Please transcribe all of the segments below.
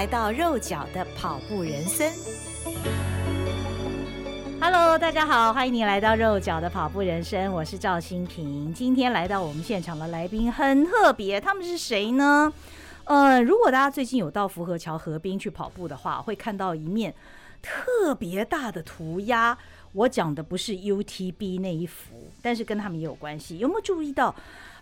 来到肉脚的跑步人生。Hello，大家好，欢迎您来到肉脚的跑步人生，我是赵新平。今天来到我们现场的来宾很特别，他们是谁呢？呃，如果大家最近有到福和桥河滨去跑步的话，会看到一面。特别大的涂鸦，我讲的不是 UTB 那一幅，但是跟他们也有关系。有没有注意到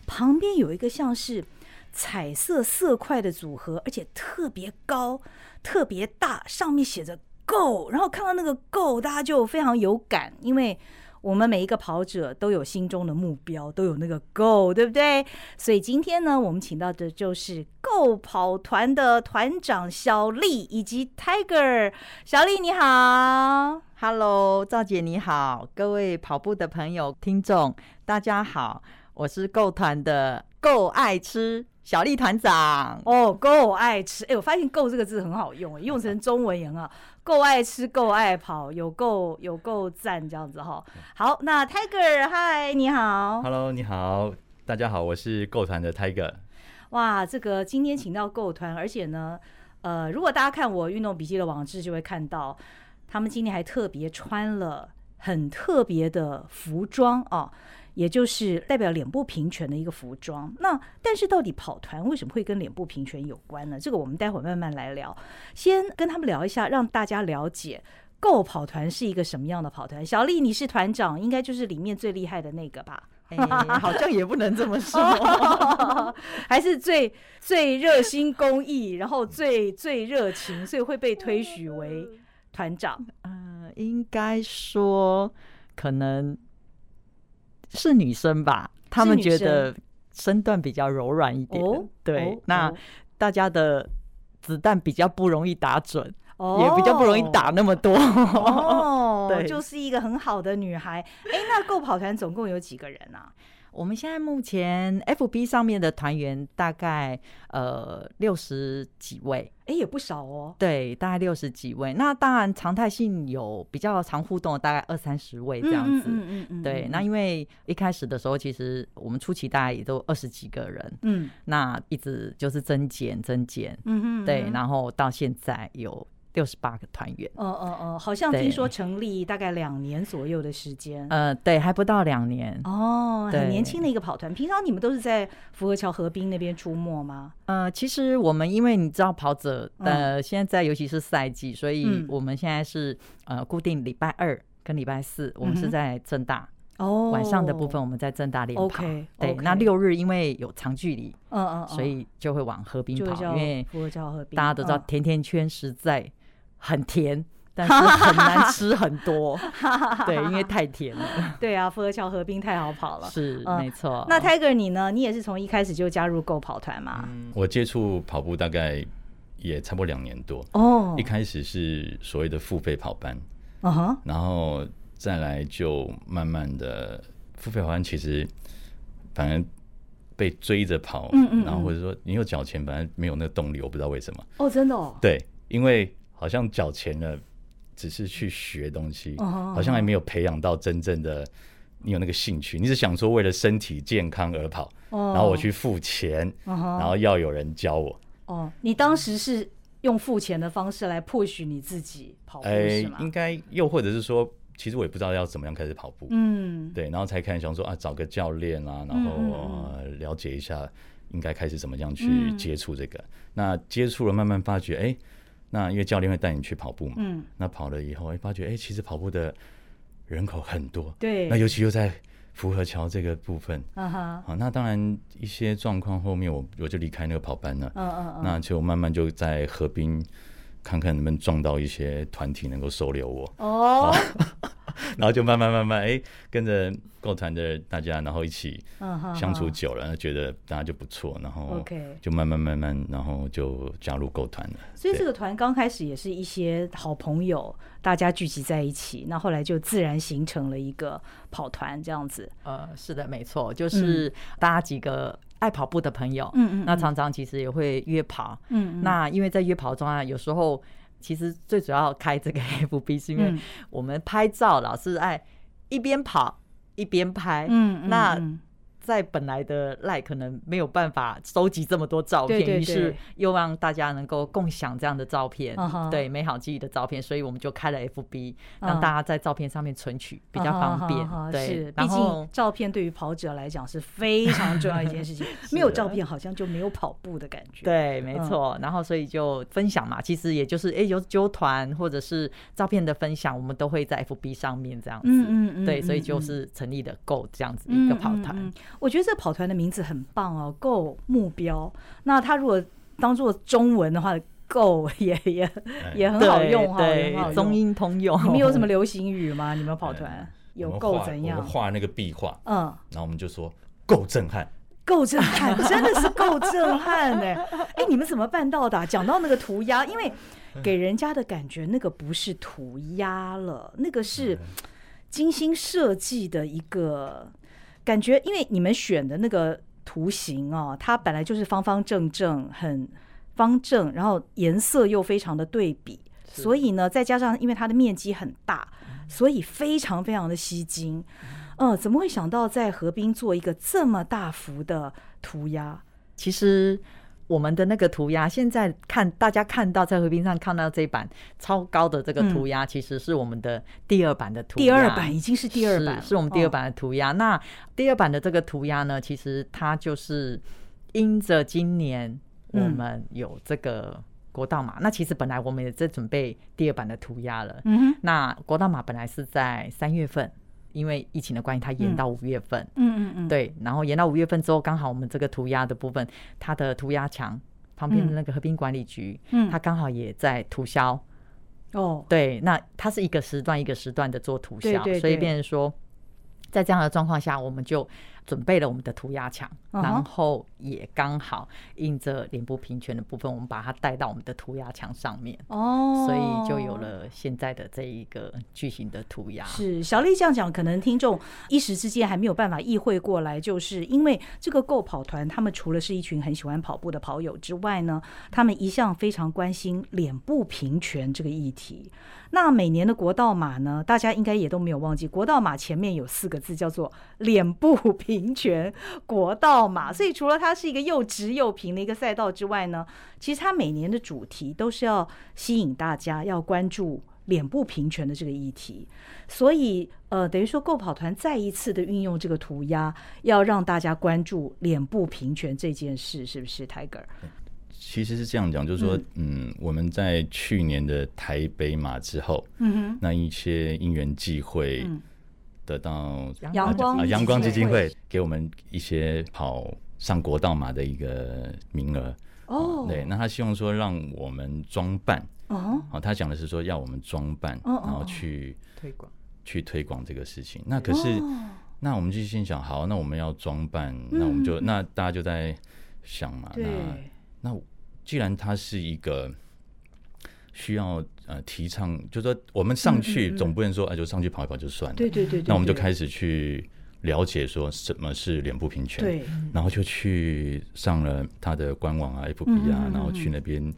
旁边有一个像是彩色色块的组合，而且特别高、特别大，上面写着 “Go”，然后看到那个 “Go”，大家就非常有感，因为。我们每一个跑者都有心中的目标，都有那个 Go，对不对？所以今天呢，我们请到的就是 Go 跑团的团长小丽以及 Tiger。小丽你好，Hello，赵姐你好，各位跑步的朋友、听众大家好，我是 Go 团的 Go 爱吃。小丽团长哦，够爱吃哎，我发现“够”这个字很好用，用成中文也很好。够爱吃，够爱跑，有够有够赞这样子哈。好，那 Tiger，嗨，你好，Hello，你好，大家好，我是够团的 Tiger。哇，这个今天请到够团，而且呢，呃，如果大家看我运动笔记的网志，就会看到他们今天还特别穿了很特别的服装哦。也就是代表脸部平权的一个服装。那但是到底跑团为什么会跟脸部平权有关呢？这个我们待会儿慢慢来聊。先跟他们聊一下，让大家了解 Go 跑团是一个什么样的跑团。小丽，你是团长，应该就是里面最厉害的那个吧？哎，好像也不能这么说，还是最最热心公益，然后最最热情，所以会被推许为团长。嗯、呃，应该说可能。是女生吧？他们觉得身段比较柔软一点，对。哦、那大家的子弹比较不容易打准，哦、也比较不容易打那么多。哦，对，就是一个很好的女孩。哎，那 Go 跑团总共有几个人啊？我们现在目前 FB 上面的团员大概呃六十几位，哎，也不少哦。对，大概六十几位。那当然常态性有比较常互动的，大概二三十位这样子。嗯嗯嗯。对，那因为一开始的时候，其实我们初期大概也都二十几个人。嗯。那一直就是增减增减。嗯嗯。对，然后到现在有。六十八个团员，哦哦哦，好像听说成立大概两年左右的时间，呃，对，还不到两年，哦，很年轻的一个跑团。平常你们都是在福和桥河滨那边出没吗？呃，其实我们因为你知道跑者，呃，现在尤其是赛季，所以我们现在是呃固定礼拜二跟礼拜四，我们是在正大。哦，晚上的部分我们在正大练跑，okay, okay, 对，那六日因为有长距离，嗯嗯，所以就会往河滨跑，因为福和桥河滨大家都知道甜甜圈实在很甜，但是很难吃很多，对，因为太甜了。对啊，富和桥河滨太好跑了，是、嗯、没错。那 Tiger 你呢？你也是从一开始就加入 Go 跑团吗？嗯，我接触跑步大概也差不多两年多哦。一开始是所谓的付费跑班，嗯哼，然后。再来就慢慢的付费跑班其实反正被追着跑，嗯嗯，然后或者说你有缴钱，反而没有那个动力，我不知道为什么。哦，真的哦。对，因为好像缴钱了，只是去学东西，好像还没有培养到真正的你有那个兴趣。你是想说为了身体健康而跑，然后我去付钱，然后要有人教我。哦，你当时是用付钱的方式来迫许你自己跑步是吗？应该又或者是说。其实我也不知道要怎么样开始跑步，嗯，对，然后才开始想说啊，找个教练啊，然后、呃、了解一下应该开始怎么样去接触这个。嗯、那接触了，慢慢发觉，哎，那因为教练会带你去跑步嘛，嗯，那跑了以后，哎，发觉，哎，其实跑步的人口很多，对，那尤其又在福和桥这个部分，啊哈，好，那当然一些状况后面我我就离开那个跑班了，嗯嗯嗯，那就慢慢就在河滨。看看能不能撞到一些团体能够收留我。哦，然后就慢慢慢慢，哎，跟着购团的大家，然后一起相处久了，觉得大家就不错，然后就慢慢慢慢，然后就加入购团了。所以这个团刚开始也是一些好朋友，大家聚集在一起，那后来就自然形成了一个跑团这样子。呃，是的，没错，就是大家几个爱跑步的朋友，嗯嗯，那常常其实也会约跑，嗯，那因为在约跑中啊，有时候。其实最主要开这个 FB 是因为我们拍照老是爱一边跑一边拍，嗯，那。在本来的赖可能没有办法收集这么多照片，于是又让大家能够共享这样的照片，对美好记忆的照片，所以我们就开了 FB，让大家在照片上面存取比较方便。对，毕竟照片对于跑者来讲是非常重要一件事情，没有照片好像就没有跑步的感觉。对，没错。然后所以就分享嘛，其实也就是哎，有纠团或者是照片的分享，我们都会在 FB 上面这样子。嗯嗯对，所以就是成立的 Go 这样子一个跑团。我觉得这跑团的名字很棒哦，Go 目标。那它如果当做中文的话，Go 也也也很好用哈，对，中英通用。你们有什么流行语吗？你们跑团有 Go 怎样？我们画那个壁画，嗯，然后我们就说够震撼，够震撼，真的是够震撼哎！哎，你们怎么办到的？讲到那个涂鸦，因为给人家的感觉，那个不是涂鸦了，那个是精心设计的一个。感觉，因为你们选的那个图形哦，它本来就是方方正正，很方正，然后颜色又非常的对比，所以呢，再加上因为它的面积很大，所以非常非常的吸睛。嗯，怎么会想到在河滨做一个这么大幅的涂鸦？其实。我们的那个涂鸦，现在看大家看到在河滨上看到这一版超高的这个涂鸦，其实是我们的第二版的涂鸦。第二版已经是第二版，是我们第二版的涂鸦。那第二版的这个涂鸦呢，其实它就是因着今年我们有这个国道马，那其实本来我们也在准备第二版的涂鸦了。嗯，那国道马本来是在三月份。因为疫情的关系，它延到五月份。嗯嗯嗯，对，然后延到五月份之后，刚好我们这个涂鸦的部分，它的涂鸦墙旁边的那个和平管理局，嗯，它刚好也在涂销。哦，对，那它是一个时段一个时段的做涂销，所以变成说，在这样的状况下，我们就。准备了我们的涂鸦墙，然后也刚好印着脸部平权的部分，我们把它带到我们的涂鸦墙上面哦，所以就有了现在的这一个巨型的涂鸦。是小丽这样讲，可能听众一时之间还没有办法意会过来，就是因为这个 Go 跑团，他们除了是一群很喜欢跑步的跑友之外呢，他们一向非常关心脸部平权这个议题。那每年的国道马呢，大家应该也都没有忘记，国道马前面有四个字叫做“脸部平”。平权国道马，所以除了它是一个又直又平的一个赛道之外呢，其实它每年的主题都是要吸引大家要关注脸部平权的这个议题。所以呃，等于说 Go 跑团再一次的运用这个涂鸦，要让大家关注脸部平权这件事，是不是，Tiger？其实是这样讲，就是说，嗯，嗯，我们在去年的台北马之后，嗯哼，那一些因缘际会。嗯得到阳光啊，阳光基金会给我们一些跑上国道马的一个名额。哦。对，那他希望说让我们装扮。哦，好，他讲的是说要我们装扮，然后去推广，去推广这个事情。那可是，那我们就心想，好，那我们要装扮，那我们就那大家就在想嘛，那那既然它是一个。需要呃提倡，就是说我们上去总不能说哎、嗯嗯嗯啊、就上去跑一跑就算了，对对对，对。那我们就开始去了解说什么是脸部平权，对。然后就去上了他的官网啊，FB 啊，然后去那边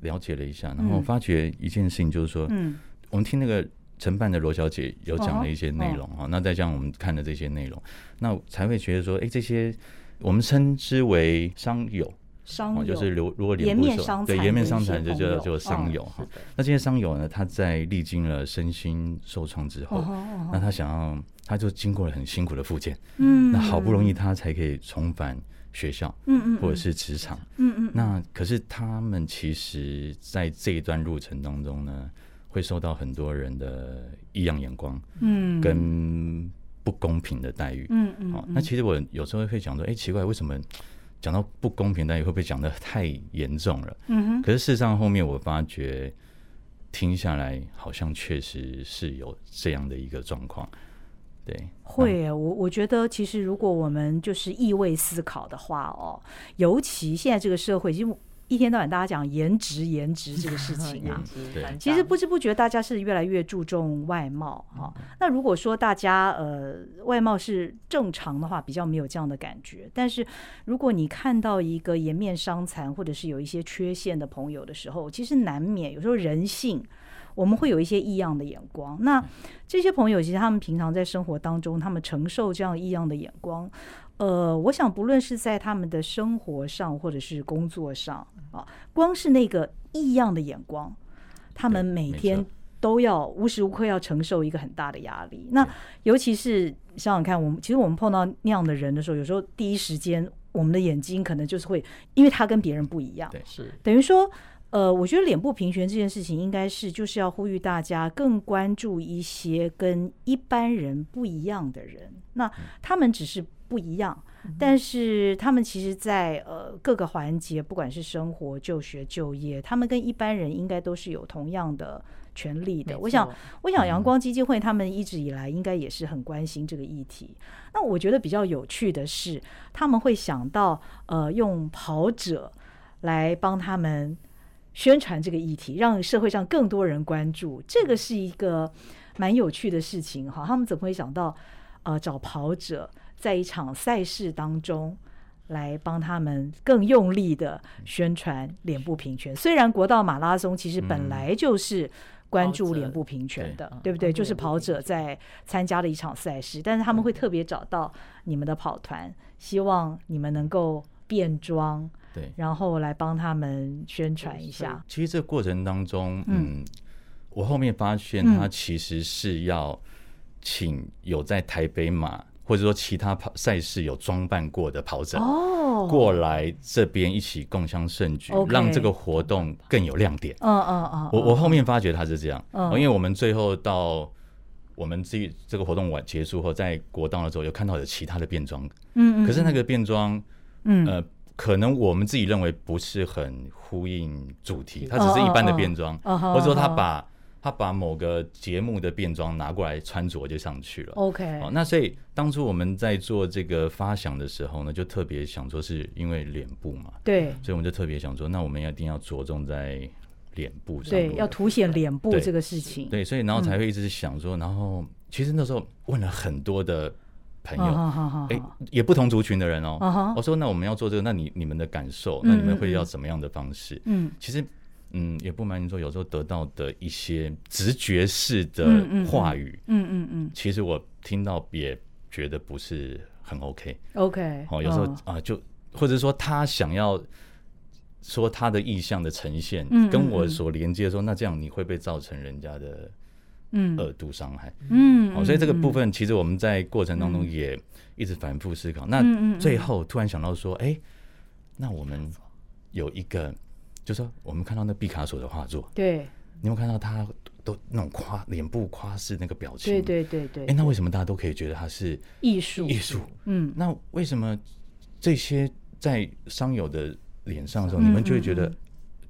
了解了一下，然后发觉一件事情就是说，嗯，我们听那个承办的罗小姐有讲了一些内容啊，那再加上我们看的这些内容，那才会觉得说，哎，这些我们称之为商友。商友就是如如果脸部伤对颜面伤残就叫做商友哈。那这些商友呢，他在历经了身心受创之后，那他想要，他就经过了很辛苦的复健，嗯，那好不容易他才可以重返学校，嗯嗯，或者是职场，嗯嗯。那可是他们其实，在这一段路程当中呢，会受到很多人的异样眼光，嗯，跟不公平的待遇，嗯嗯。好，那其实我有时候会想说，哎，奇怪，为什么？讲到不公平，但也会不会讲的太严重了？嗯哼。可是事实上，后面我发觉，听下来，好像确实是有这样的一个状况。对，会，我我觉得其实如果我们就是意味思考的话哦，尤其现在这个社会，其实一天到晚大家讲颜值颜值这个事情啊，其实不知不觉大家是越来越注重外貌哈。那如果说大家呃外貌是正常的话，比较没有这样的感觉。但是如果你看到一个颜面伤残或者是有一些缺陷的朋友的时候，其实难免有时候人性。我们会有一些异样的眼光，那这些朋友其实他们平常在生活当中，他们承受这样异样的眼光，呃，我想不论是在他们的生活上或者是工作上啊，光是那个异样的眼光，他们每天都要无时无刻要承受一个很大的压力。那尤其是想想看，我们其实我们碰到那样的人的时候，有时候第一时间我们的眼睛可能就是会，因为他跟别人不一样，对，是等于说。呃，我觉得脸部平权这件事情，应该是就是要呼吁大家更关注一些跟一般人不一样的人。那他们只是不一样，但是他们其实在呃各个环节，不管是生活、就学、就业，他们跟一般人应该都是有同样的权利的。我想，我想阳光基金会他们一直以来应该也是很关心这个议题。那我觉得比较有趣的是，他们会想到呃用跑者来帮他们。宣传这个议题，让社会上更多人关注，这个是一个蛮有趣的事情哈。他们怎么会想到，呃，找跑者在一场赛事当中来帮他们更用力的宣传脸部平权？虽然国道马拉松其实本来就是关注脸部平权的，对不对？就是跑者在参加了一场赛事，但是他们会特别找到你们的跑团，希望你们能够变装。对，然后来帮他们宣传一下。其实这个过程当中，嗯，嗯，我后面发现他其实是要请有在台北马、嗯、或者说其他跑赛事有装扮过的跑者哦。过来这边一起共襄盛举，哦、让这个活动更有亮点。嗯嗯嗯，我我后面发觉他是这样，嗯，因为我们最后到我们这这个活动完结束后，在国道的时候有看到有其他的变装，嗯嗯，可是那个变装，嗯。呃。可能我们自己认为不是很呼应主题，它只是一般的变装，或者说他把他把某个节目的变装拿过来穿着就上去了。OK，那所以当初我们在做这个发想的时候呢，就特别想说是因为脸部嘛，对，所以我们就特别想说，那我们一定要着重在脸部上，对，要凸显脸部这个事情，对，所以然后才会一直想说，然后其实那时候问了很多的。朋友，哎、欸，也不同族群的人哦。Uh. 我说，那我们要做这个，那你你们的感受，那你们会要怎么样的方式？嗯，其实，嗯，也不瞒您说，有时候得到的一些直觉式的话语，嗯嗯嗯，其实我听到也觉得不是很 OK。OK，哦，有时候啊，就或者说他想要说他的意向的呈现，跟我所连接的时候，那这样你会被造成人家的。嗯，二度伤害，嗯，好，所以这个部分其实我们在过程当中也一直反复思考。那最后突然想到说，哎，那我们有一个，就是说我们看到那毕卡索的画作，对，你有看到他都那种夸脸部夸饰那个表情，对对对对。哎，那为什么大家都可以觉得他是艺术？艺术，嗯，那为什么这些在商友的脸上的时候，你们就会觉得？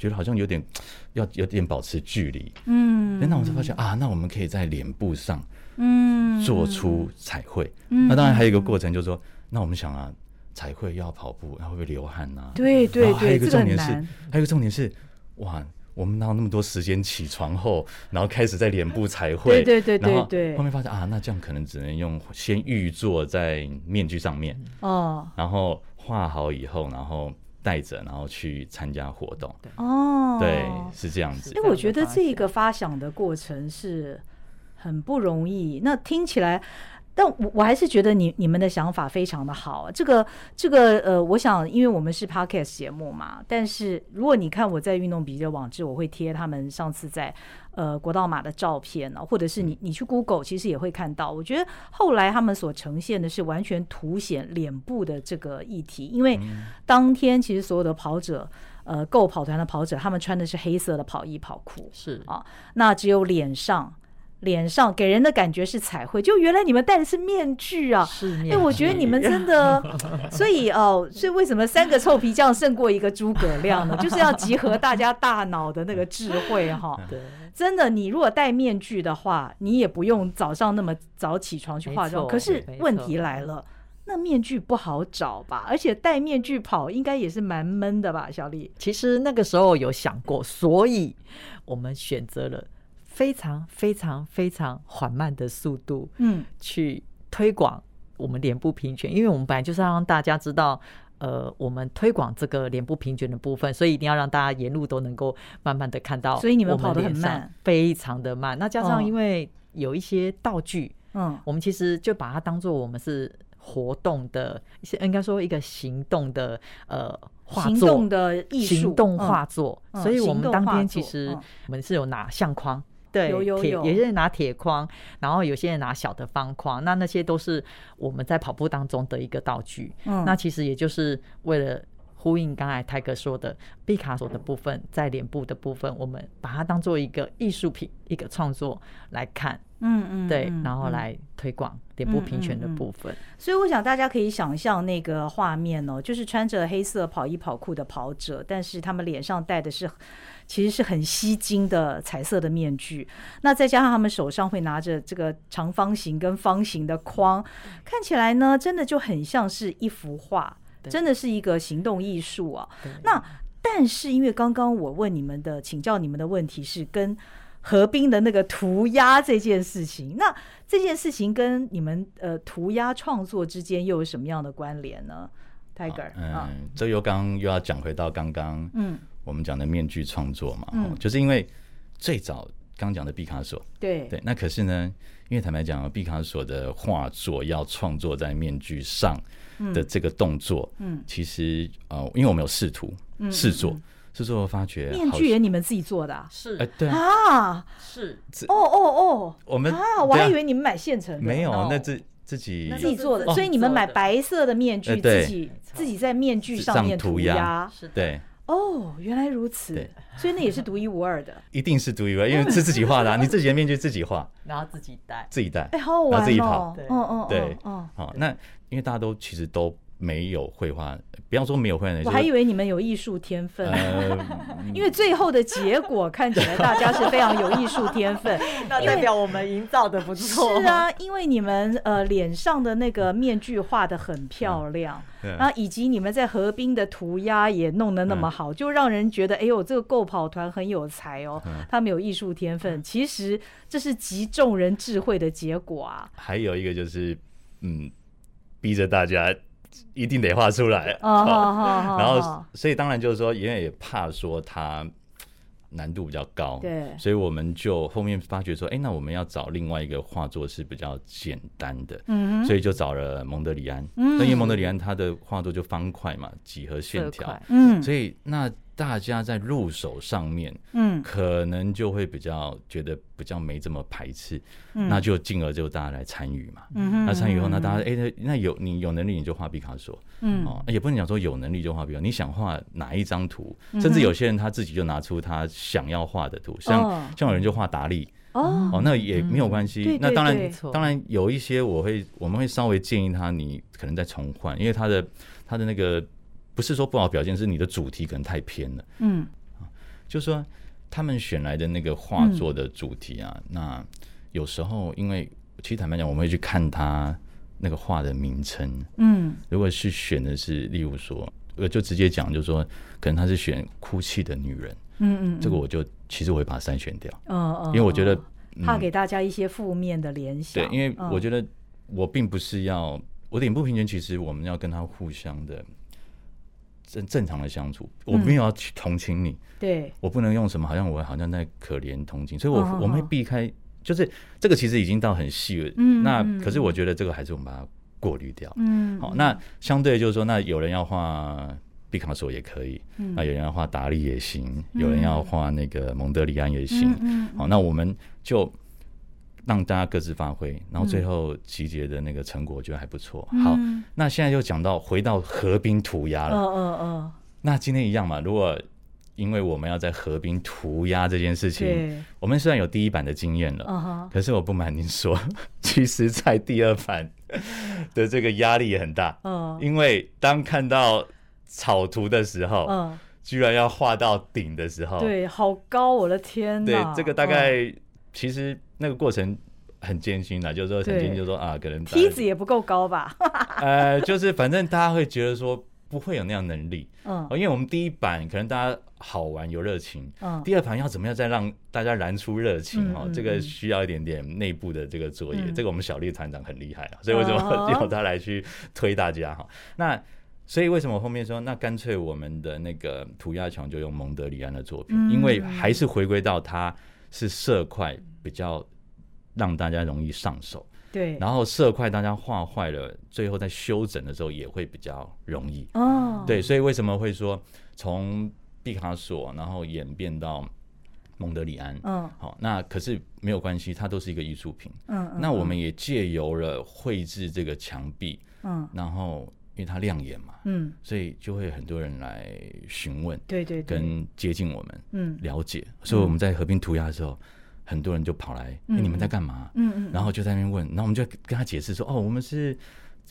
觉得好像有点 要有点保持距离，嗯，那我就发现啊，那我们可以在脸部上，嗯，做出彩绘。嗯，那当然还有一个过程，就是说，那我们想啊，彩绘要跑步，然后会不会流汗啊？对对对，还有一个重点是，还有一个重点是，哇，我们哪有那么多时间起床后，然后开始在脸部彩绘？对对对对对。后面发现啊，那这样可能只能用先预做在面具上面哦，然后画好以后，然后。带着，然后去参加活动。哦，对，是这样子。因为我觉得这个发想的过程是很不容易。那听起来。但我我还是觉得你你们的想法非常的好。这个这个呃，我想，因为我们是 Podcast 节目嘛，但是如果你看我在运动笔记的网志，我会贴他们上次在呃国道马的照片呢，或者是你你去 Google 其实也会看到。我觉得后来他们所呈现的是完全凸显脸部的这个议题，因为当天其实所有的跑者，呃，GO 跑团的跑者，他们穿的是黑色的跑衣跑裤，是啊，那只有脸上。脸上给人的感觉是彩绘，就原来你们戴的是面具啊！哎、欸，我觉得你们真的，所以哦，所以为什么三个臭皮匠胜过一个诸葛亮呢？就是要集合大家大脑的那个智慧哈。对，真的，你如果戴面具的话，你也不用早上那么早起床去化妆。可是问题来了，那面具不好找吧？而且戴面具跑应该也是蛮闷的吧？小丽，其实那个时候有想过，所以我们选择了非常非常非常缓慢的速度，嗯，去推广我们脸部平权，因为我们本来就是要让大家知道。呃，我们推广这个脸部平权的部分，所以一定要让大家沿路都能够慢慢的看到。所以你们跑得很慢，非常的慢。那加上因为有一些道具，嗯，我们其实就把它当做我们是活动的，应该说一个行动的呃画作，行动的艺术，行动画作。所以我们当天其实我们是有拿相框。对，有有有，有些人拿铁框，然后有些人拿小的方框，那那些都是我们在跑步当中的一个道具。嗯，那其实也就是为了呼应刚才泰哥说的毕卡索的部分，在脸部的部分，我们把它当做一个艺术品、一个创作来看。嗯嗯，对，然后来推广脸部平权的部分。所以我想大家可以想象那个画面哦，就是穿着黑色跑衣跑裤的跑者，但是他们脸上戴的是。其实是很吸睛的彩色的面具，那再加上他们手上会拿着这个长方形跟方形的框，看起来呢，真的就很像是一幅画，真的是一个行动艺术啊。那但是因为刚刚我问你们的，请教你们的问题是跟何冰的那个涂鸦这件事情，那这件事情跟你们呃涂鸦创作之间又有什么样的关联呢？Tiger，嗯，这又刚又要讲回到刚刚，嗯。我们讲的面具创作嘛，嗯，就是因为最早刚讲的毕卡索，对。对，那可是呢，因为坦白讲，毕卡索的画作要创作在面具上的这个动作，嗯，其实呃，因为我们有试图试做，试做发觉面具也你们自己做的，是。哎，对啊，是。哦哦哦，我们啊，我还以为你们买现成的，没有，那自自己自己做的，所以你们买白色的面具，自己自己在面具上面涂鸦，是对。哦，原来如此，对，所以那也是独一无二的，一定是独一无二，因为是自己画的，啊，你自己的面具自己画，然后自己戴，自己戴，哎，好好玩哦，然后自己跑，对，哦哦，对，哦，好，那因为大家都其实都。没有绘画，不要说没有绘画，我还以为你们有艺术天分，呃、因为最后的结果看起来大家是非常有艺术天分，那代表我们营造的不错。是啊，因为你们呃脸上的那个面具画的很漂亮，然后以及你们在河滨的涂鸦也弄得那么好，就让人觉得哎呦，这个购跑团很有才哦，他们有艺术天分。其实这是集众人智慧的结果啊。还有一个就是，嗯，逼着大家。一定得画出来，oh, 然后所以当然就是说，因为也怕说它难度比较高，对，所以我们就后面发觉说，哎，那我们要找另外一个画作是比较简单的，嗯，所以就找了蒙德里安，嗯，因为蒙德里安他的画作就方块嘛，几何线条，嗯，所以那。大家在入手上面，嗯，可能就会比较觉得比较没这么排斥，嗯，那就进而就大家来参与嘛，嗯，那参与以后，那大家哎，那那有你有能力你就画毕卡索，嗯，哦，也不能讲说有能力就画毕卡，你想画哪一张图，甚至有些人他自己就拿出他想要画的图，像像有人就画达利，哦，哦，那也没有关系，那当然当然有一些我会我们会稍微建议他，你可能再重换，因为他的他的那个。不是说不好表现，是你的主题可能太偏了。嗯，就是说他们选来的那个画作的主题啊，嗯、那有时候因为其实坦白讲，我们会去看他那个画的名称。嗯，如果是选的是，例如说，我就直接讲，就是说，可能他是选哭泣的女人。嗯嗯，这个我就其实我会把它筛选掉。哦哦，因为我觉得、嗯、怕给大家一些负面的联想。对，因为我觉得我并不是要我脸部平权，其实我们要跟他互相的。正正常的相处，我没有要去同情你，嗯、对，我不能用什么，好像我好像在可怜同情，所以我，我、们会避开，就是这个其实已经到很细了，嗯，那可是我觉得这个还是我们把它过滤掉，嗯，好，那相对就是说，那有人要画毕卡索也可以，嗯、那有人要画达利也行，嗯、有人要画那个蒙德里安也行，嗯，好，那我们就。让大家各自发挥，然后最后集结的那个成果，我觉得还不错。嗯、好，那现在就讲到回到河滨涂鸦了。嗯嗯嗯。那今天一样嘛？如果因为我们要在河滨涂鸦这件事情，我们虽然有第一版的经验了，可是我不瞒您说，其实，在第二版的这个压力也很大。嗯。因为当看到草图的时候，嗯，居然要画到顶的时候，对，好高，我的天呐！对，这个大概、哦、其实那个过程很艰辛的，就是说曾经就说啊，可能梯子也不够高吧？呃，就是反正大家会觉得说不会有那样能力，嗯，因为我们第一版可能大家好玩有热情，嗯，第二盘要怎么样再让大家燃出热情哦、嗯，这个需要一点点内部的这个作业，嗯、这个我们小丽团长很厉害啊，所以为什么 要他来去推大家哈？那。所以为什么我后面说，那干脆我们的那个涂鸦墙就用蒙德里安的作品，嗯，因为还是回归到它是色块比较让大家容易上手，对，然后色块大家画坏了，最后在修整的时候也会比较容易哦。对，所以为什么会说从毕卡索然后演变到蒙德里安？嗯，好，那可是没有关系，它都是一个艺术品。嗯，那我们也借由了绘制这个墙壁，嗯，然后。因为它亮眼嘛，嗯，所以就会很多人来询问，对对，跟接近我们，嗯，了解。所以我们在河滨涂鸦的时候，很多人就跑来，哎，你们在干嘛？嗯嗯，然后就在那边问，然后我们就跟他解释说，哦，我们是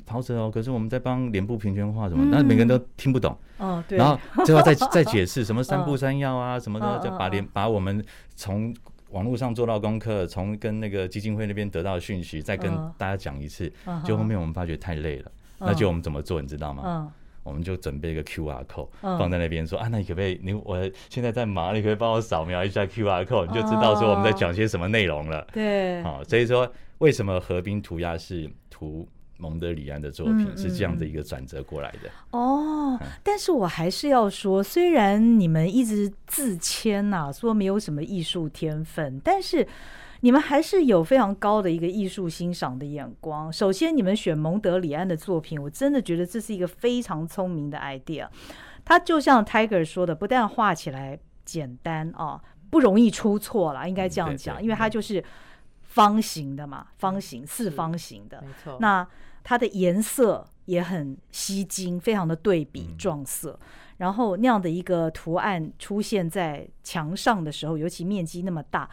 跑者哦，可是我们在帮脸部平权化什么，但是每个人都听不懂，哦，对。然后最后再 再解释什么三步三要啊什么的，就把脸把我们从网络上做到功课，从跟那个基金会那边得到的讯息，再跟大家讲一次，就后面我们发觉太累了。那就我们怎么做，你知道吗？嗯，我们就准备一个 QR code 放在那边，说啊，那你可不可以？你我现在在忙，你可以帮我扫描一下 QR code，你就知道说我们在讲些什么内容了。对，好，所以说为什么河滨涂鸦是涂蒙德里安的作品，是这样的一个转折过来的。哦，但是我还是要说，虽然你们一直自谦呐，说没有什么艺术天分，但是。你们还是有非常高的一个艺术欣赏的眼光。首先，你们选蒙德里安的作品，我真的觉得这是一个非常聪明的 idea。它就像 Tiger 说的，不但画起来简单啊，不容易出错了，应该这样讲，因为它就是方形的嘛，方形四方形的，没错。那它的颜色也很吸睛，非常的对比撞色。然后那样的一个图案出现在墙上的时候，尤其面积那么大。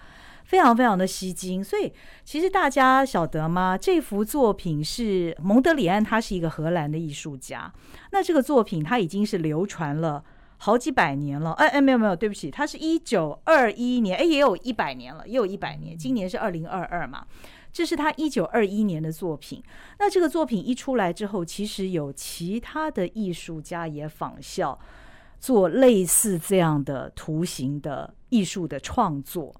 非常非常的吸睛，所以其实大家晓得吗？这幅作品是蒙德里安，他是一个荷兰的艺术家。那这个作品他已经是流传了好几百年了。哎哎，没有没有，对不起，他是一九二一年，哎，也有一百年了，也有一百年。今年是二零二二嘛，这是他一九二一年的作品。那这个作品一出来之后，其实有其他的艺术家也仿效，做类似这样的图形的艺术的创作。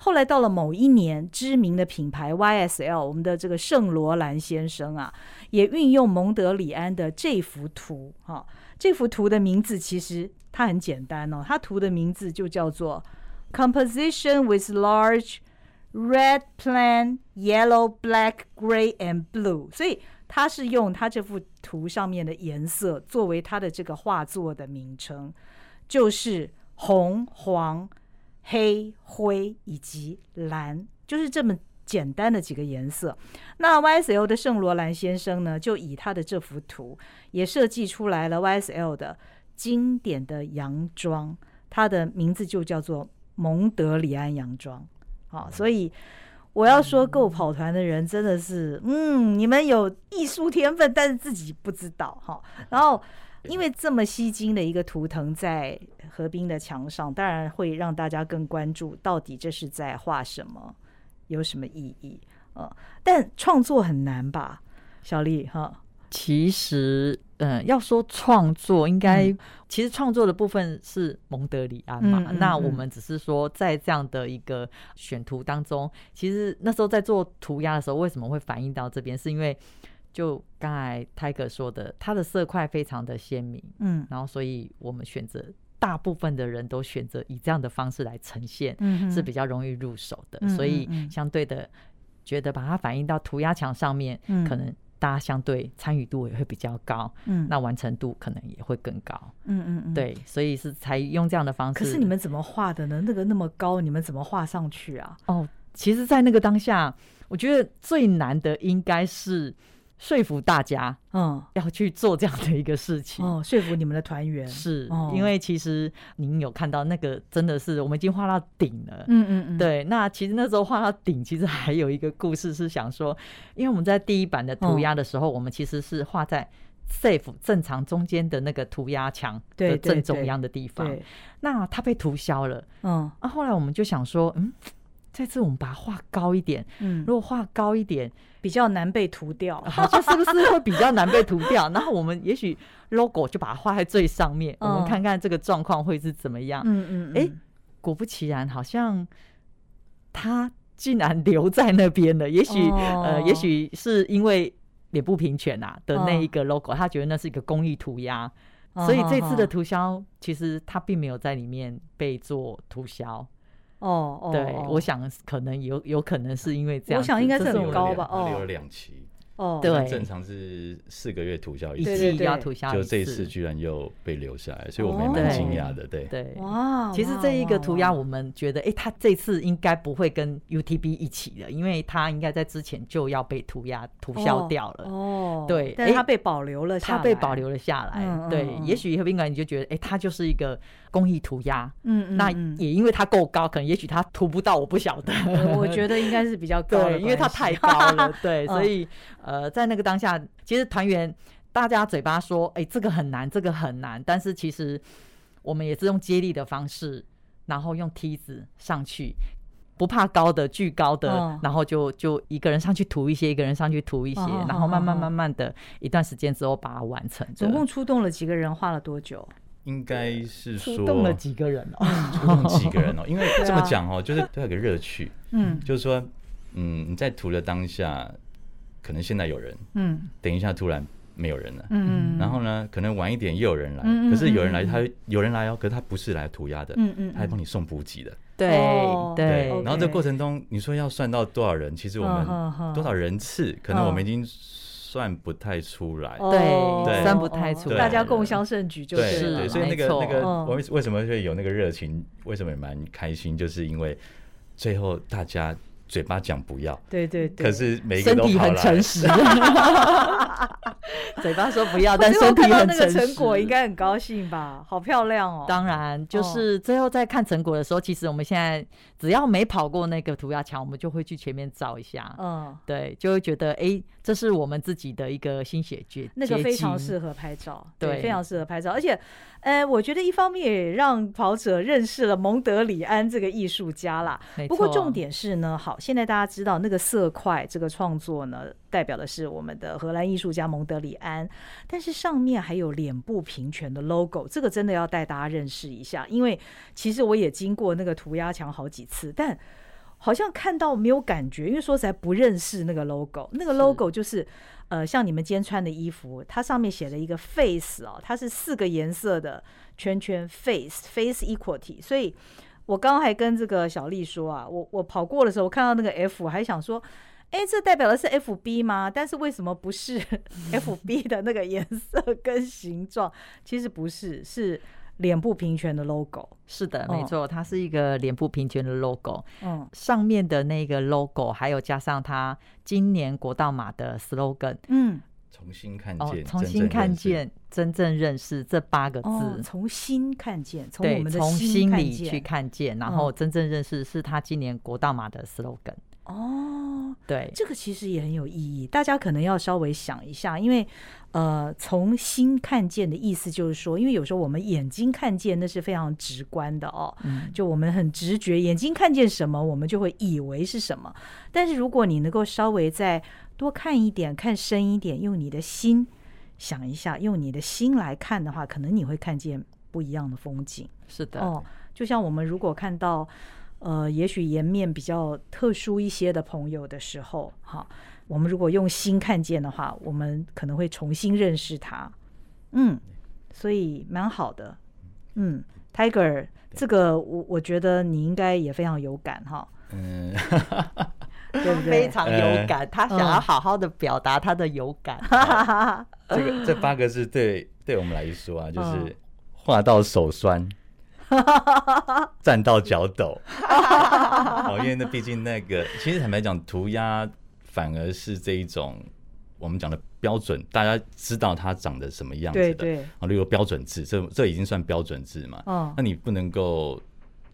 后来到了某一年，知名的品牌 YSL，我们的这个圣罗兰先生啊，也运用蒙德里安的这幅图，哈，这幅图的名字其实它很简单哦，它图的名字就叫做 Composition with large red, Plan Yellow black, gray and blue，所以它是用它这幅图上面的颜色作为它的这个画作的名称，就是红、黄。黑、灰以及蓝，就是这么简单的几个颜色。那 YSL 的圣罗兰先生呢，就以他的这幅图也设计出来了 YSL 的经典的洋装，它的名字就叫做蒙德里安洋装。好，所以我要说，够跑团的人真的是，嗯，你们有艺术天分，但是自己不知道哈。然后。因为这么吸睛的一个图腾在河滨的墙上，当然会让大家更关注到底这是在画什么，有什么意义啊？但创作很难吧，小丽哈？其实，嗯，要说创作，应该、嗯、其实创作的部分是蒙德里安嘛、嗯嗯嗯。那我们只是说，在这样的一个选图当中，其实那时候在做涂鸦的时候，为什么会反映到这边？是因为。就刚才泰哥说的，它的色块非常的鲜明，嗯，然后所以我们选择大部分的人都选择以这样的方式来呈现，嗯，是比较容易入手的，嗯，所以相对的觉得把它反映到涂鸦墙上面，嗯，可能大家相对参与度也会比较高，嗯，那完成度可能也会更高，嗯嗯嗯，对，所以是才用这样的方式。可是你们怎么画的呢？那个那么高，你们怎么画上去啊？哦，其实，在那个当下，我觉得最难的应该是。说服大家，嗯，要去做这样的一个事情哦。说服你们的团员是、哦，因为其实您有看到那个，真的是我们已经画到顶了。嗯嗯嗯，对。那其实那时候画到顶，其实还有一个故事是想说，因为我们在第一版的涂鸦的时候，哦、我们其实是画在 safe 正常中间的那个涂鸦墙的正中央的地方，那它被涂消了。嗯，啊，后来我们就想说，嗯，这次我们把它画高一点。嗯，如果画高一点，比较难被涂掉，好像是不是会比较难被涂掉？然后我们也许 logo 就把它画在最上面，我们看看这个状况会是怎么样。嗯嗯，哎，果不其然，好像它竟然留在那边了。也许呃，也许是因为。脸部平权啊的那一个 logo，、哦、他觉得那是一个公益涂鸦，哦、所以这次的涂销其实他并没有在里面被做涂销。哦，对，哦、我想可能有有可能是因为这样，我想应该是很高吧。哦，留了两期。哦，对，正常是四个月涂销一次，要涂销，就这一次居然又被留下来，所以我们也蛮惊讶的。对。对，哇，其实这一个涂鸦，我们觉得，哎，他这次应该不会跟 UTB 一起的，因为他应该在之前就要被涂鸦涂销掉了。哦，对，但是他被保留了，他被保留了下来。对，也许以后宾馆你就觉得，哎，他就是一个公益涂鸦。嗯嗯，那也因为它够高，可能也许他涂不到，我不晓得。我觉得应该是比较高，因为它太高了。对，所以。呃，在那个当下，其实团员大家嘴巴说：“哎、欸，这个很难，这个很难。”但是其实我们也是用接力的方式，然后用梯子上去，不怕高的、巨高的，哦、然后就就一个人上去涂一些，一个人上去涂一些，哦、然后慢慢慢慢的一段时间之后把它完成。总共出动了几个人？花了多久？应该是说出动了几个人哦，出动几个人哦，因为这么讲哦，就是都有个乐趣，嗯，就是说，嗯，你在涂的当下。可能现在有人，嗯，等一下突然没有人了，嗯，然后呢，可能晚一点又有人来，可是有人来，他有人来哦，可是他不是来涂鸦的，嗯嗯，他还帮你送补给的，对对，然后这过程中，你说要算到多少人，其实我们多少人次，可能我们已经算不太出来，对，算不太出来，大家共襄盛举就是，对，所以那个那个，我为为什么会有那个热情，为什么也蛮开心，就是因为最后大家。嘴巴讲不要，对对对，可是每个都很诚实。嘴巴说不要，但身体很诚实。看到那个成果应该很高兴吧？好漂亮哦！当然，就是最后在看成果的时候，其实我们现在只要没跑过那个涂鸦墙，我们就会去前面照一下。嗯，对，就会觉得哎，这是我们自己的一个心血结，那个非常适合拍照，对，非常适合拍照，而且。呃，我觉得一方面也让跑者认识了蒙德里安这个艺术家啦。不过重点是呢，好，现在大家知道那个色块这个创作呢，代表的是我们的荷兰艺术家蒙德里安，但是上面还有脸部平权的 logo，这个真的要带大家认识一下，因为其实我也经过那个涂鸦墙好几次，但好像看到没有感觉，因为说实在不认识那个 logo，那个 logo 就是。呃，像你们今天穿的衣服，它上面写了一个 face 哦，它是四个颜色的圈圈 face face equality。所以我刚刚还跟这个小丽说啊，我我跑过的时候，我看到那个 F，我还想说，哎，这代表的是 FB 吗？但是为什么不是 FB 的那个颜色跟形状？其实不是，是。脸部平权的 logo 是的，没错，它是一个脸部平权的 logo。嗯，上面的那个 logo 还有加上它今年国道马的 slogan，嗯，重新看见，重新看见，真正认识这八个字，重新看见，从我们的心里去看见，然后真正认识是他今年国道马的 slogan。哦，对，这个其实也很有意义，大家可能要稍微想一下，因为。呃，从心看见的意思就是说，因为有时候我们眼睛看见那是非常直观的哦，嗯，就我们很直觉，眼睛看见什么，我们就会以为是什么。但是如果你能够稍微再多看一点，看深一点，用你的心想一下，用你的心来看的话，可能你会看见不一样的风景。是的，哦，就像我们如果看到，呃，也许颜面比较特殊一些的朋友的时候，哈。我们如果用心看见的话，我们可能会重新认识他。嗯，所以蛮好的。嗯，Tiger，这个我我觉得你应该也非常有感哈。嗯，对不对？非常有感，他想要好好的表达他的有感。这个这八个字对对我们来说啊，就是话到手酸，站到脚抖。哦，因为那毕竟那个，其实坦白讲，涂鸦。反而是这一种我们讲的标准，大家知道它长得什么样子的，对对啊，例如标准字，这这已经算标准字嘛。嗯，那你不能够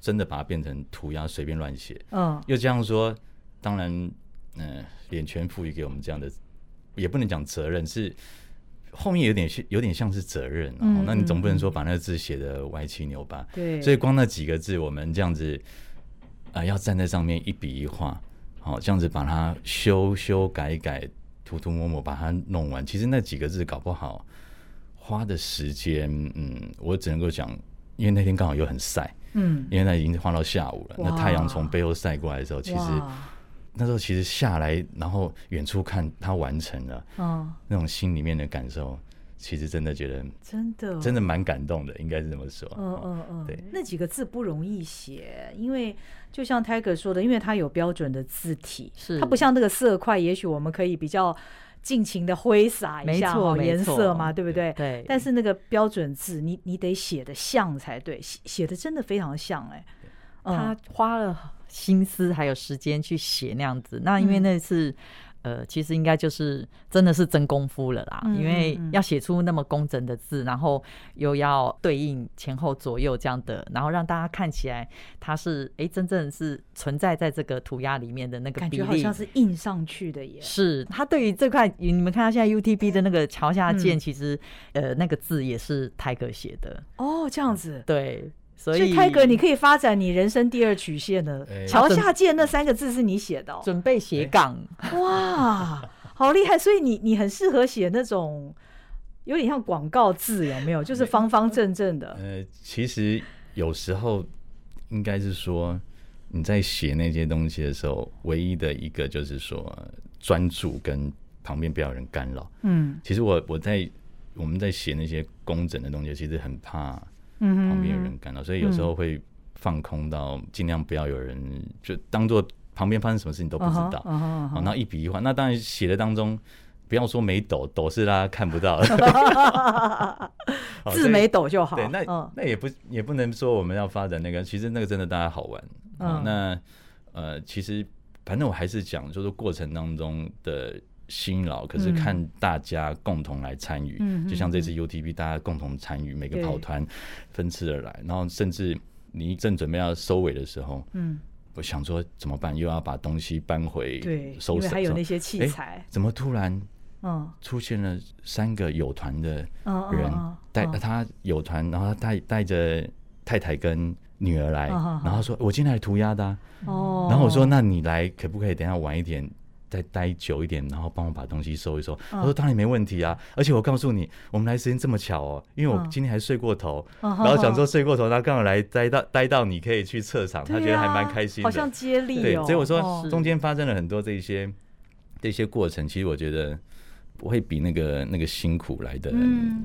真的把它变成涂鸦，随便乱写。嗯，又这样说，当然，嗯、呃，脸权赋予给我们这样的，也不能讲责任，是后面有点有点像是责任，哦，那你总不能说把那个字写的歪七扭八，对，所以光那几个字，我们这样子啊、呃，要站在上面一笔一画，好，这样子把它修修改改、涂涂抹抹把它弄完，其实那几个字搞不好花的时间，嗯，我只能够讲，因为那天刚好又很晒，嗯，因为那已经画到下午了，那太阳从背后晒过来的时候，其实。那时候其实下来，然后远处看他完成了，嗯，那种心里面的感受，其实真的觉得真的真的蛮感动的，应该是这么说。嗯嗯嗯，对，那几个字不容易写，因为就像 Tiger 说的，因为它有标准的字体，是它不像那个色块，也许我们可以比较尽情的挥洒一下颜色嘛，对不对？对。但是那个标准字，你你得写的像才对，写写的真的非常像哎，他花了。心思还有时间去写那样子，那因为那次，嗯、呃，其实应该就是真的是真功夫了啦。嗯、因为要写出那么工整的字，然后又要对应前后左右这样的，然后让大家看起来它是哎、欸，真正是存在在这个涂鸦里面的那个比例，感觉好像是印上去的耶。是，他对于这块，你们看到现在 UTB 的那个 桥下键，其实、嗯、呃那个字也是 Tiger 写的。哦，这样子。对。所以，Tiger，你可以发展你人生第二曲线的“桥下见”那三个字是你写的，哦准备斜杠，哇，好厉害！所以你你很适合写那种有点像广告字，有没有？就是方方正正的。呃，其实有时候应该是说你在写那些东西的时候，唯一的一个就是说专注跟旁边不要有人干扰。嗯，其实我我在我们在写那些工整的东西，其实很怕。嗯，旁边有人看到，所以有时候会放空到尽量不要有人，就当做旁边发生什么事情都不知道。好，那一笔一画，那当然写的当中，不要说没抖，抖是大家看不到的，字没抖就好。对，那那也不也不能说我们要发展那个，其实那个真的大家好玩。嗯，那呃，其实反正我还是讲，就是过程当中的。辛劳，可是看大家共同来参与，嗯、就像这次 UTB，大家共同参与，嗯、每个跑团分次而来，然后甚至你正准备要收尾的时候，嗯，我想说怎么办？又要把东西搬回收拾，还有那些器材，欸、怎么突然出现了三个有团的人带他有团，然后他带带着太太跟女儿来，然后说：“我今天来涂鸦的。”哦，然后我说：“那你来可不可以等下晚一点？”再待久一点，然后帮我把东西收一收。我说：“当然没问题啊，而且我告诉你，我们来时间这么巧哦，因为我今天还睡过头，然后想说睡过头，他刚好来待到待到你可以去测场，他觉得还蛮开心的，好像接力。对，所以我说中间发生了很多这些这些过程，其实我觉得不会比那个那个辛苦来的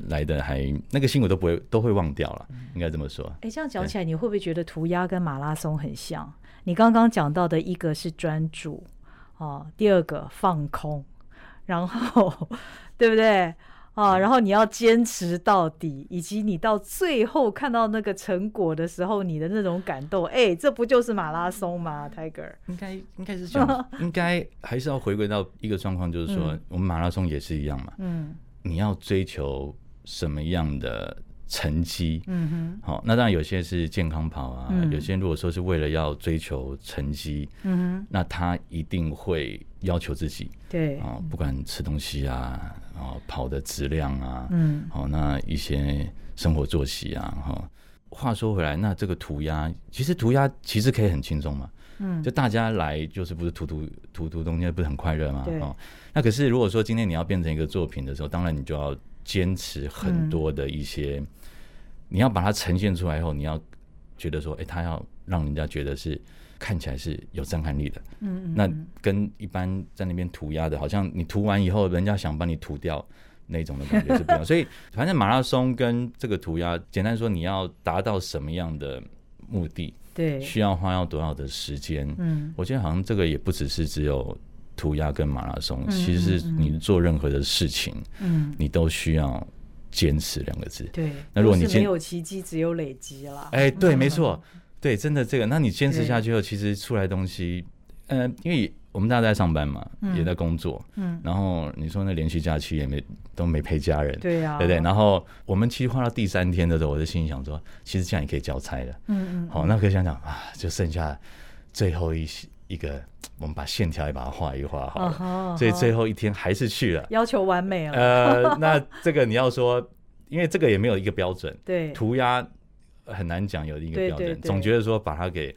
来的还那个辛苦都不会都会忘掉了，应该这么说。哎，这样讲起来，你会不会觉得涂鸦跟马拉松很像？你刚刚讲到的一个是专注。哦，第二个放空，然后对不对？啊，然后你要坚持到底，以及你到最后看到那个成果的时候，你的那种感动，哎，这不就是马拉松吗？Tiger，应该应该是这样，应该还是要回归到一个状况，就是说，嗯、我们马拉松也是一样嘛。嗯，你要追求什么样的？成绩，嗯哼，好，那当然有些是健康跑啊，嗯、有些如果说是为了要追求成绩，嗯哼，那他一定会要求自己，对，啊，不管吃东西啊，啊，跑的质量啊，嗯，好，那一些生活作息啊，哈，话说回来，那这个涂鸦，其实涂鸦其实可以很轻松嘛，嗯，就大家来就是不是涂涂涂涂东西，不是很快乐吗？对，那可是如果说今天你要变成一个作品的时候，当然你就要坚持很多的一些。嗯你要把它呈现出来以后，你要觉得说，哎、欸，他要让人家觉得是看起来是有震撼力的。嗯，嗯，那跟一般在那边涂鸦的，好像你涂完以后，人家想把你涂掉那种的感觉是不一样。所以，反正马拉松跟这个涂鸦，简单说，你要达到什么样的目的，对，需要花要多少的时间。嗯，我觉得好像这个也不只是只有涂鸦跟马拉松，嗯、其实是你做任何的事情，嗯，你都需要。坚持两个字，对。那如果你没有奇迹，只有累积了。哎，对，没错，对，真的这个。那你坚持下去后，其实出来东西，呃，因为我们大家在上班嘛，也在工作，嗯。然后你说那连续假期也没都没陪家人，对呀，对不对？然后我们其实花到第三天的时候，我就心里想说，其实这样也可以交差了，嗯嗯。好，那可以想想啊，就剩下最后一一个，我们把线条也把它画一画好了。所以最后一天还是去了，要求完美啊。呃，那这个你要说，因为这个也没有一个标准，对，涂鸦很难讲有一个标准，总觉得说把它给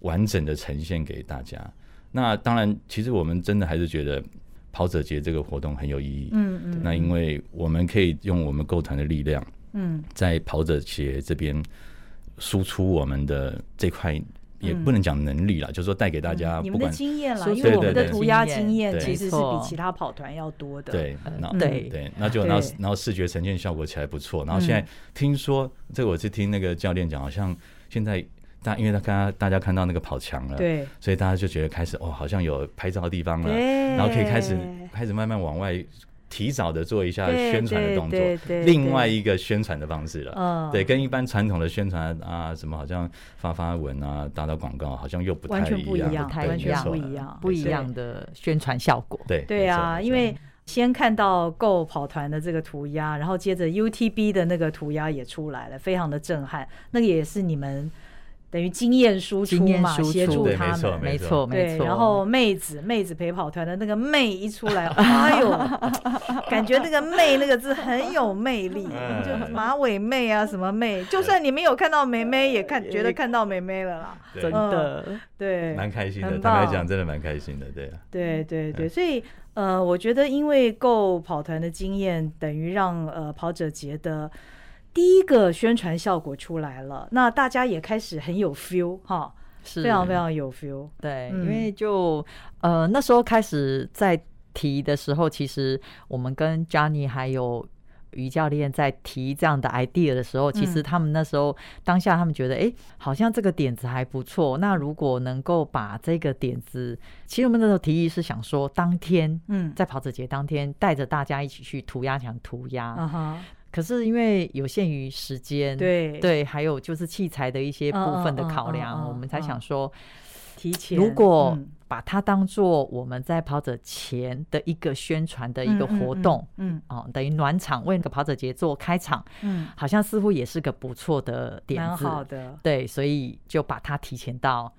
完整的呈现给大家。那当然，其实我们真的还是觉得跑者节这个活动很有意义。嗯嗯。那因为我们可以用我们购团的力量，嗯，在跑者节这边输出我们的这块。也不能讲能力了，就是说带给大家你们的经验了，因为我们的涂鸦经验其实是比其他跑团要多的。对，对。对，那就然后然后视觉呈现效果起来不错。然后现在听说这个我是听那个教练讲，好像现在大因为他刚刚大家看到那个跑墙了，对，所以大家就觉得开始哦，好像有拍照的地方了，然后可以开始开始慢慢往外。提早的做一下宣传的动作，另外一个宣传的方式了。对，跟一般传统的宣传啊，什么好像发发文啊、打打广告，好像又不太一样，完全不一样，完全不一样，不一样的宣传效果。对对啊，因为先看到 GO 跑团的这个涂鸦，然后接着 UTB 的那个涂鸦也出来了，非常的震撼。那个也是你们。等于经验输出嘛，协助他们，没错，没错。然后妹子，妹子陪跑团的那个“妹”一出来，哎呦，感觉那个“妹”那个字很有魅力，就马尾妹啊，什么妹，就算你没有看到妹妹，也看觉得看到妹妹了啦，真的，对，蛮开心的。坦白讲，真的蛮开心的，对啊，对对对，所以呃，我觉得因为 GO 跑团的经验，等于让呃跑者节的。第一个宣传效果出来了，那大家也开始很有 feel 哈，是非常非常有 feel。对，嗯、因为就呃那时候开始在提的时候，其实我们跟 Johnny 还有于教练在提这样的 idea 的时候，其实他们那时候当下他们觉得，哎、欸，好像这个点子还不错。那如果能够把这个点子，其实我们那时候提议是想说，当天嗯，在跑者节当天带着大家一起去涂鸦墙涂鸦。Uh-huh 可是因为有限于时间，对对，还有就是器材的一些部分的考量，我们才想说提前。如果把它当做我们在跑者前的一个宣传的一个活动，嗯哦，等于暖场，为那个跑者节做开场，嗯，好像似乎也是个不错的点子，好的，对，所以就把它提前到。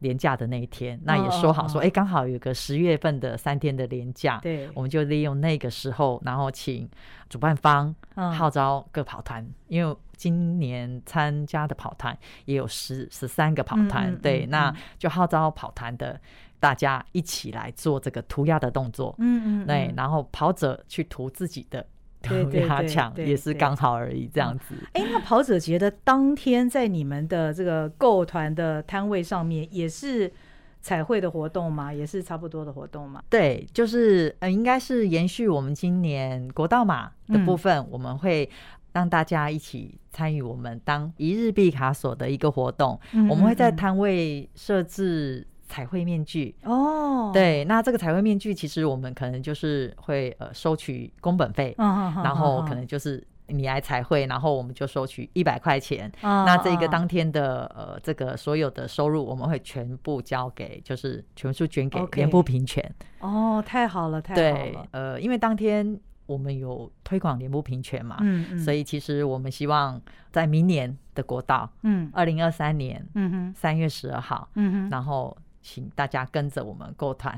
连假的那一天，那也说好说，哎，刚好有个十月份的三天的廉价，对，我们就利用那个时候，然后请主办方号召各跑团，因为今年参加的跑团也有十十三个跑团，对，那就号召跑团的大家一起来做这个涂鸦的动作，嗯嗯，对，然后跑者去涂自己的。对 对对，也是刚好而已，这样子。哎，那跑者节的当天，在你们的这个 GO 团的摊位上面，也是彩绘的活动吗？也是差不多的活动吗？对，就是呃，应该是延续我们今年国道马的部分，嗯、我们会让大家一起参与我们当一日毕卡索的一个活动。嗯嗯嗯，我们会在摊位设置。彩绘面具哦，对，那这个彩绘面具其实我们可能就是会呃收取工本费，然后可能就是你来彩绘，然后我们就收取一百块钱。那这个当天的呃这个所有的收入，我们会全部交给，就是全数捐给脸部平权。哦，太好了，太好了。呃，因为当天我们有推广脸部平权嘛，嗯，所以其实我们希望在明年的国道，嗯，二零二三年，嗯哼，三月十二号，嗯哼，然后。请大家跟着我们 GO 团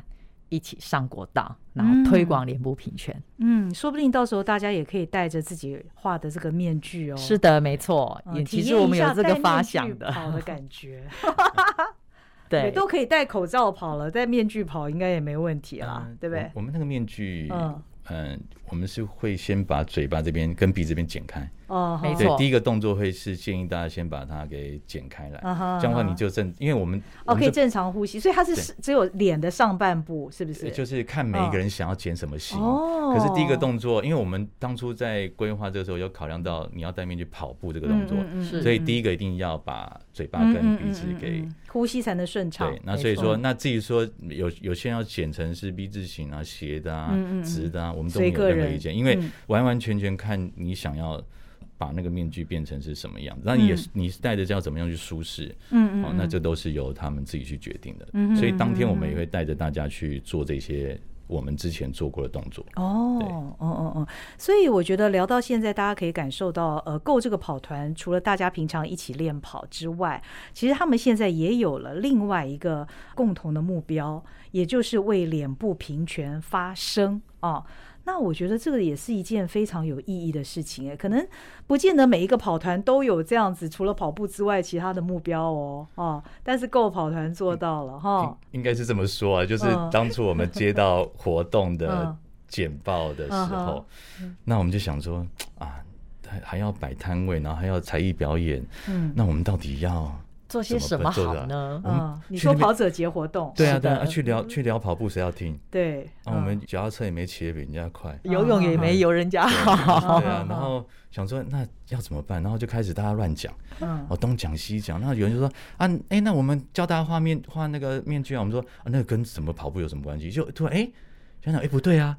一起上国道，然后推广脸部平权。嗯，说不定到时候大家也可以带着自己画的这个面具哦。是的，没错，也其实我们有这个发想的，好的感觉。对，都可以戴口罩跑了，戴面具跑应该也没问题啦，对不对？我们那个面具，嗯嗯，我们是会先把嘴巴这边跟鼻子这边剪开。哦，没错。第一个动作会是建议大家先把它给剪开来，这样的话你就正，因为我们哦可以正常呼吸，所以它是只有脸的上半部，是不是？就是看每一个人想要剪什么型。哦。可是第一个动作，因为我们当初在规划这个时候有考量到你要戴面具跑步这个动作，所以第一个一定要把嘴巴跟鼻子给呼吸才能顺畅。对，那所以说，那至于说有有些人要剪成是 V 字形啊、斜的啊、直的啊，我们都没有任何意见，因为完完全全看你想要。把那个面具变成是什么样子？那你也是，你是戴着这样怎么样去舒适？嗯嗯，那这都是由他们自己去决定的。嗯，所以当天我们也会带着大家去做这些我们之前做过的动作。哦，哦哦哦，所以我觉得聊到现在，大家可以感受到，呃，GO 这个跑团除了大家平常一起练跑之外，其实他们现在也有了另外一个共同的目标，也就是为脸部平权发声啊。哦那我觉得这个也是一件非常有意义的事情哎，可能不见得每一个跑团都有这样子，除了跑步之外，其他的目标哦，哦，但是 GO 跑团做到了哈、嗯。应该是这么说啊，就是当初我们接到 活动的简报的时候，那我们就想说啊，还还要摆摊位，然后还要才艺表演，嗯，那我们到底要？做些什么好呢？嗯，你说跑者节活动，对啊，对啊，去聊去聊跑步，谁要听？对，啊，我们脚踏车也没骑得比人家快，游泳也没游人家好，对啊。然后想说，那要怎么办？然后就开始大家乱讲，嗯，哦，东讲西讲。那有人就说啊，哎，那我们教大家画面画那个面具啊。我们说啊，那个跟什么跑步有什么关系？就突然哎，想想哎，不对啊，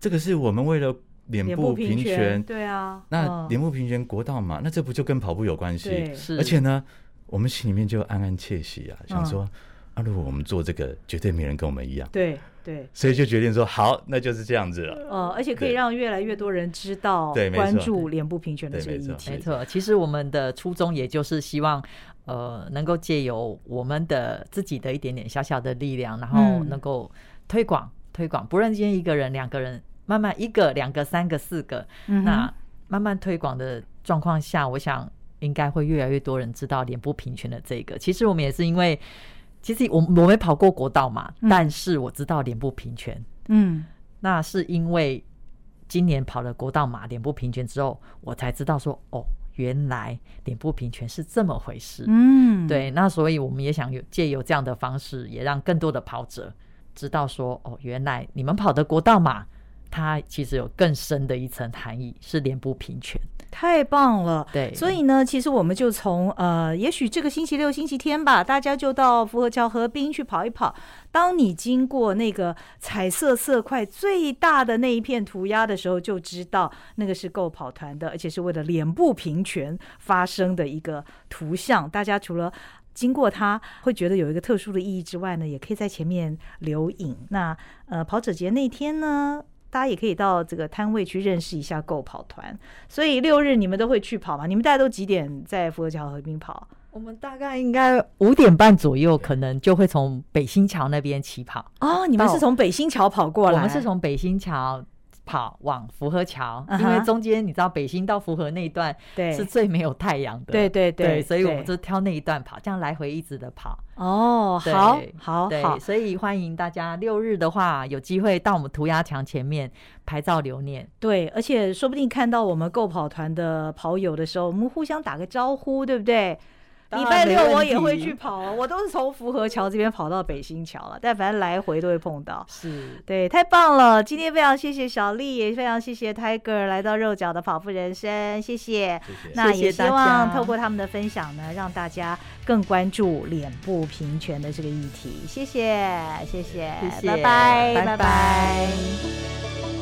这个是我们为了脸部平权，对啊。那脸部平权国道嘛，那这不就跟跑步有关系？是，而且呢。我们心里面就暗暗窃喜啊，想说啊，如果我们做这个，绝对没人跟我们一样。对对，所以就决定说好，那就是这样子了。哦，而且可以让越来越多人知道、关注脸部平权的这个议题。没错，其实我们的初衷也就是希望，呃，能够借由我们的自己的一点点小小的力量，然后能够推广推广，不论今天一个人、两个人，慢慢一个、两个、三个、四个，那慢慢推广的状况下，我想。应该会越来越多人知道脸部平权的这个。其实我们也是因为，其实我我没跑过国道嘛，嗯、但是我知道脸部平权。嗯，那是因为今年跑了国道马脸部平权之后，我才知道说，哦，原来脸部平权是这么回事。嗯，对。那所以我们也想有借由这样的方式，也让更多的跑者知道说，哦，原来你们跑的国道马，它其实有更深的一层含义，是脸部平权。太棒了，对，所以呢，其实我们就从呃，也许这个星期六、星期天吧，大家就到福和桥河滨去跑一跑。当你经过那个彩色色块最大的那一片涂鸦的时候，就知道那个是 GO 跑团的，而且是为了脸部平权发生的一个图像。大家除了经过它会觉得有一个特殊的意义之外呢，也可以在前面留影。那呃，跑者节那天呢，大家也可以到这个摊位去认识一下 GO 跑团，所以六日你们都会去跑吗？你们大家都几点在福和桥河边跑？我们大概应该五点半左右，可能就会从北新桥那边起跑。哦，你们是从北新桥跑过来？我们是从北新桥。跑往福和桥，因为中间你知道北新到福和那一段是最没有太阳的，对对对，所以我们就挑那一段跑，这样来回一直的跑。哦，好，好，好，所以欢迎大家六日的话有机会到我们涂鸦墙前面拍照留念。对，而且说不定看到我们 GO 跑团的跑友的时候，我们互相打个招呼，对不对？礼拜六我也会去跑，我都是从福和桥这边跑到北新桥了，但反正来回都会碰到。是，对，太棒了！今天非常谢谢小丽，也非常谢谢 Tiger 来到肉脚的跑步人生，谢谢。谢谢。那也希望透过他们的分享呢，让大家更关注脸部平权的这个议题。谢谢，谢谢，谢谢，拜拜，拜拜。拜拜。